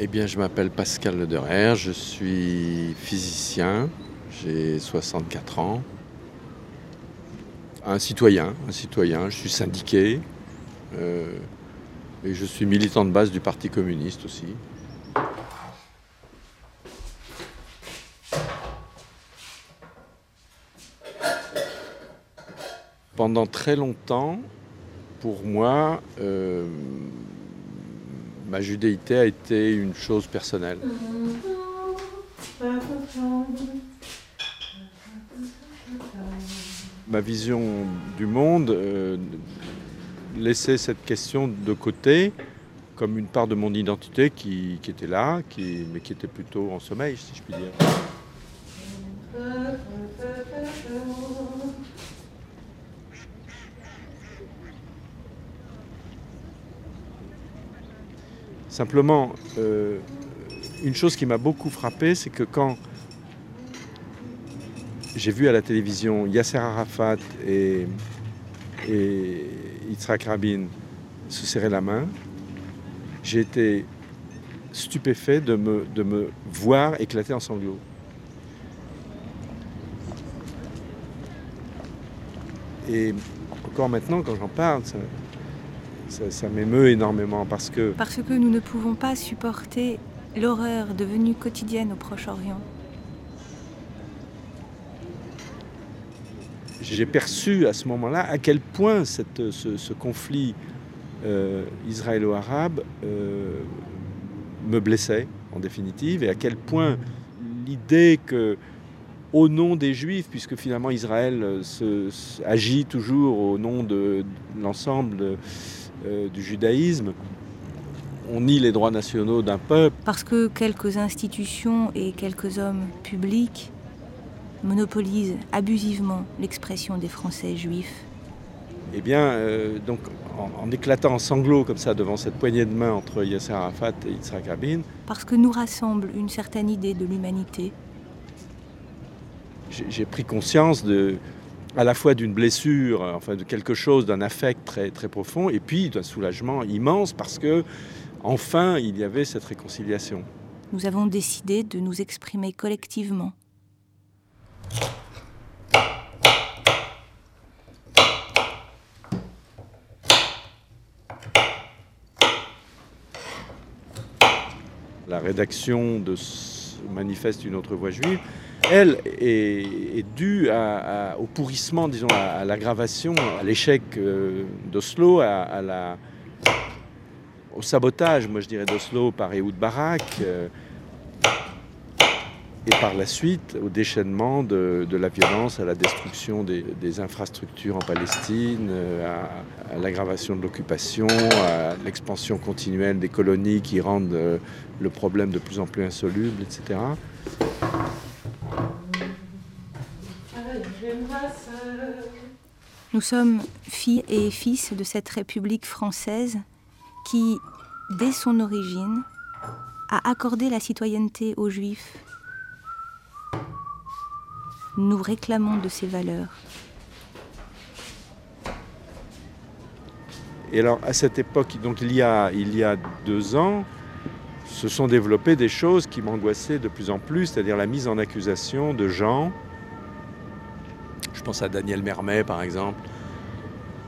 Eh bien, je m'appelle Pascal Lederer, je suis physicien, j'ai 64 ans. Un citoyen, un citoyen, je suis syndiqué euh, et je suis militant de base du Parti communiste aussi. Pendant très longtemps, pour moi, euh, ma judéité a été une chose personnelle. Ma vision du monde euh, laissait cette question de côté comme une part de mon identité qui, était là, mais qui était plutôt en sommeil, si je puis dire. Simplement, euh, une chose qui m'a beaucoup frappé, c'est que quand j'ai vu à la télévision Yasser Arafat et, et Yitzhak Rabin se serrer la main, j'ai été stupéfait de me, de me voir éclater en sanglots. Et encore maintenant, quand j'en parle, ça, m'émeut énormément parce que... Parce que nous ne pouvons pas supporter l'horreur devenue quotidienne au Proche-Orient. J'ai perçu à ce moment-là à quel point cette, ce, conflit euh, israélo-arabe euh, me blessait en définitive et à quel point l'idée que au nom des Juifs, puisque finalement Israël se, agit toujours au nom de l'ensemble euh, du judaïsme. On nie les droits nationaux d'un peuple. Parce que quelques institutions et quelques hommes publics monopolisent abusivement l'expression des Français juifs. Eh bien, euh, donc, en, éclatant en sanglots comme ça devant cette poignée de main entre Yasser Arafat et Yitzhak Rabin. Parce que nous rassemble une certaine idée de l'humanité. J'ai pris conscience de, à la fois d'une blessure, enfin de quelque chose, d'un affect très, très profond, et puis d'un soulagement immense parce que, enfin, il y avait cette réconciliation. Nous avons décidé de nous exprimer collectivement. La rédaction de ce manifeste Une autre voix juive elle, est, due au pourrissement, disons, à, l'aggravation, à l'échec euh, d'Oslo, au sabotage, moi je dirais, d'Oslo par Ehud Barak, euh, et par la suite au déchaînement de, la violence, à la destruction des, infrastructures en Palestine, euh, à, l'aggravation de l'occupation, à l'expansion continuelle des colonies qui rendent le problème de plus en plus insoluble, etc. Nous sommes filles et fils de cette République française qui, dès son origine, a accordé la citoyenneté aux Juifs. Nous réclamons de ces valeurs. Et alors, à cette époque, donc il y a, il y a deux ans, se sont développées des choses qui m'angoissaient de plus en plus, c'est-à-dire la mise en accusation de gens je pense à Daniel Mermet, par exemple,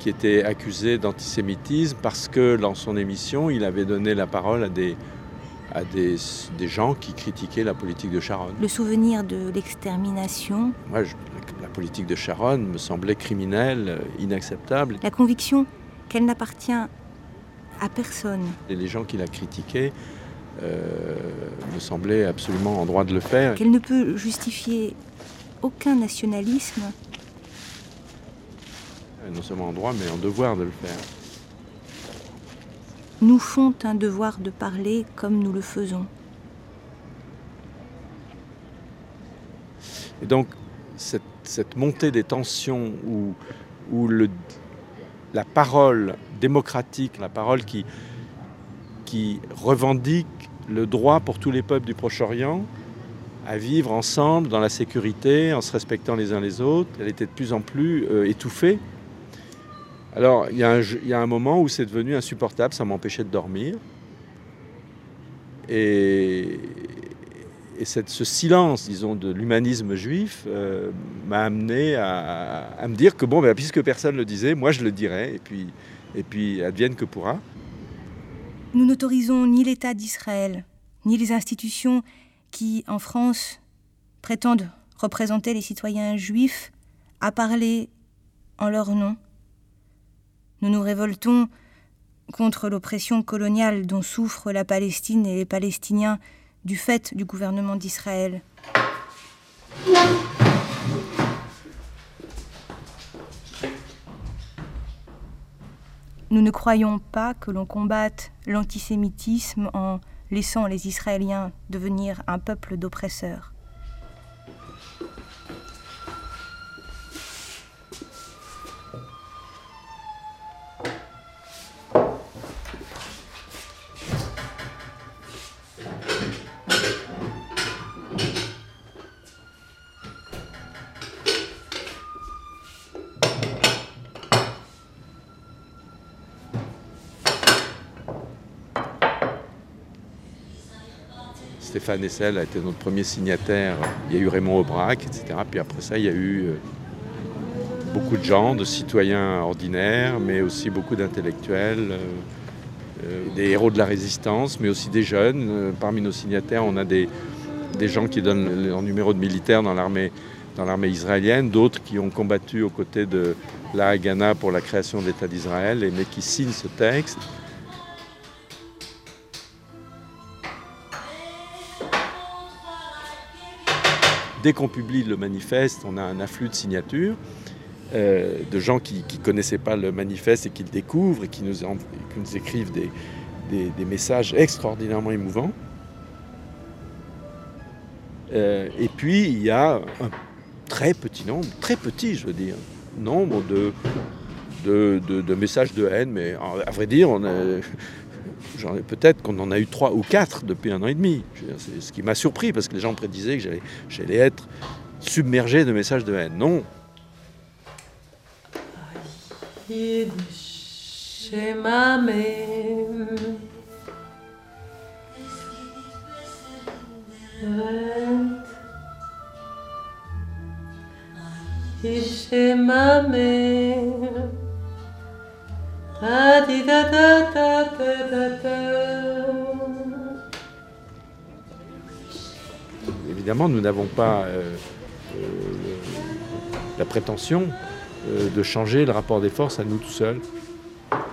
qui était accusé d'antisémitisme parce que dans son émission, il avait donné la parole à des, à des, gens qui critiquaient la politique de Sharon. Le souvenir de l'extermination. Moi, la politique de Sharon me semblait criminelle, inacceptable. La conviction qu'elle n'appartient à personne. Et les gens qui la critiquaient euh, me semblaient absolument en droit de le faire. Qu'elle ne peut justifier aucun nationalisme non seulement en droit, mais en devoir de le faire. Nous font un devoir de parler comme nous le faisons. Et donc, cette, montée des tensions où, où le, la parole démocratique, la parole qui, qui revendique le droit pour tous les peuples du Proche-Orient à vivre ensemble dans la sécurité, en se respectant les uns les autres, elle était de plus en plus euh, étouffée. Alors, il y, a un moment où c'est devenu insupportable, ça m'empêchait de dormir. Et, et ce silence, disons, de l'humanisme juif euh, m'a amené à, me dire que, bon, ben, puisque personne ne le disait, moi je le dirais, et puis, et puis advienne que pourra. Nous n'autorisons ni l'État d'Israël, ni les institutions qui, en France, prétendent représenter les citoyens juifs à parler en leur nom. Nous nous révoltons contre l'oppression coloniale dont souffrent la Palestine et les Palestiniens du fait du gouvernement d'Israël. Nous ne croyons pas que l'on combatte l'antisémitisme en laissant les Israéliens devenir un peuple d'oppresseurs. Stéphane Essel a été notre premier signataire. Il y a eu Raymond Aubrac, etc. Puis après ça, il y a eu euh, beaucoup de gens, de citoyens ordinaires, mais aussi beaucoup d'intellectuels, euh, euh, des héros de la résistance, mais aussi des jeunes. Parmi nos signataires, on a des, gens qui donnent leur numéro de militaire dans l'armée dans l'armée israélienne, d'autres qui ont combattu aux côtés de la Haganah pour la création de l'État d'Israël, mais qui signent ce texte. Dès qu'on publie le manifeste, on a un afflux de signatures. Euh, de gens qui ne connaissaient pas le manifeste et qui le découvrent et qui nous, écrivent des, messages extraordinairement émouvants. Euh, et puis, il y a un très petit nombre, très petit, je veux dire, nombre de, messages de haine, mais à vrai dire, on a, peut-être qu'on en a eu trois ou quatre depuis un an et demi. C'est ce qui m'a surpris parce que les gens prédisaient que j'allais être submergé de messages de haine. Non. Évidemment, nous n'avons pas euh, euh, la prétention euh, de changer le rapport des forces à nous tout seuls.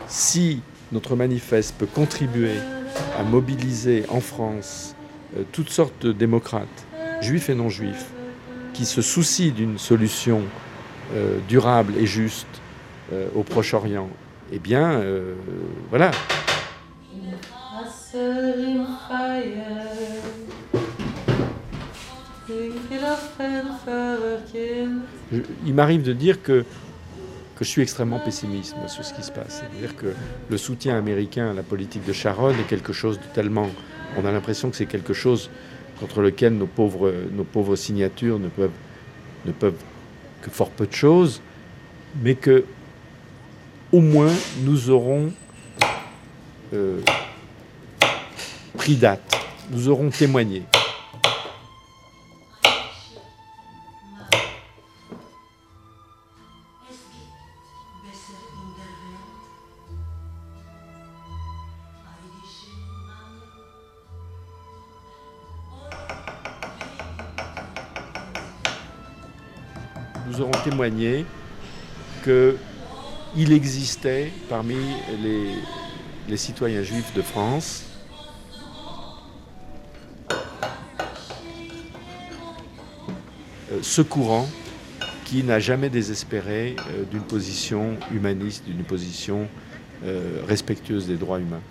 Si notre manifeste peut contribuer à mobiliser en France toutes sortes de démocrates, juifs et non juifs, qui se soucient d'une solution durable et juste au Proche-Orient eh bien, euh, voilà. il m'arrive de dire que, que je suis extrêmement pessimiste sur ce qui se passe. C'est-à-dire que le soutien américain à la politique de Sharon est quelque chose de tellement... On a l'impression que c'est quelque chose contre lequel nos pauvres, nos pauvres signatures ne peuvent, ne peuvent que fort peu de choses, mais que au moins nous aurons euh, pris date, nous aurons témoigné. Nous aurons témoigné que il existait parmi les, citoyens juifs de France euh, ce courant qui n'a jamais désespéré euh, d'une position humaniste, d'une position euh, respectueuse des droits humains.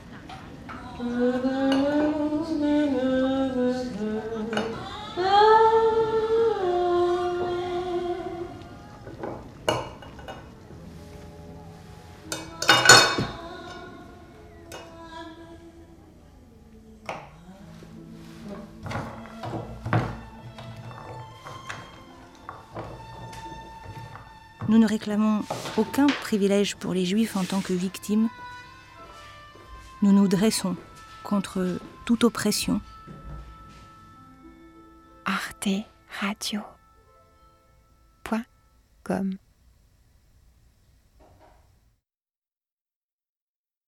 Nous ne réclamons aucun privilège pour les Juifs en tant que victimes. Nous nous dressons contre toute oppression. Arte Radio.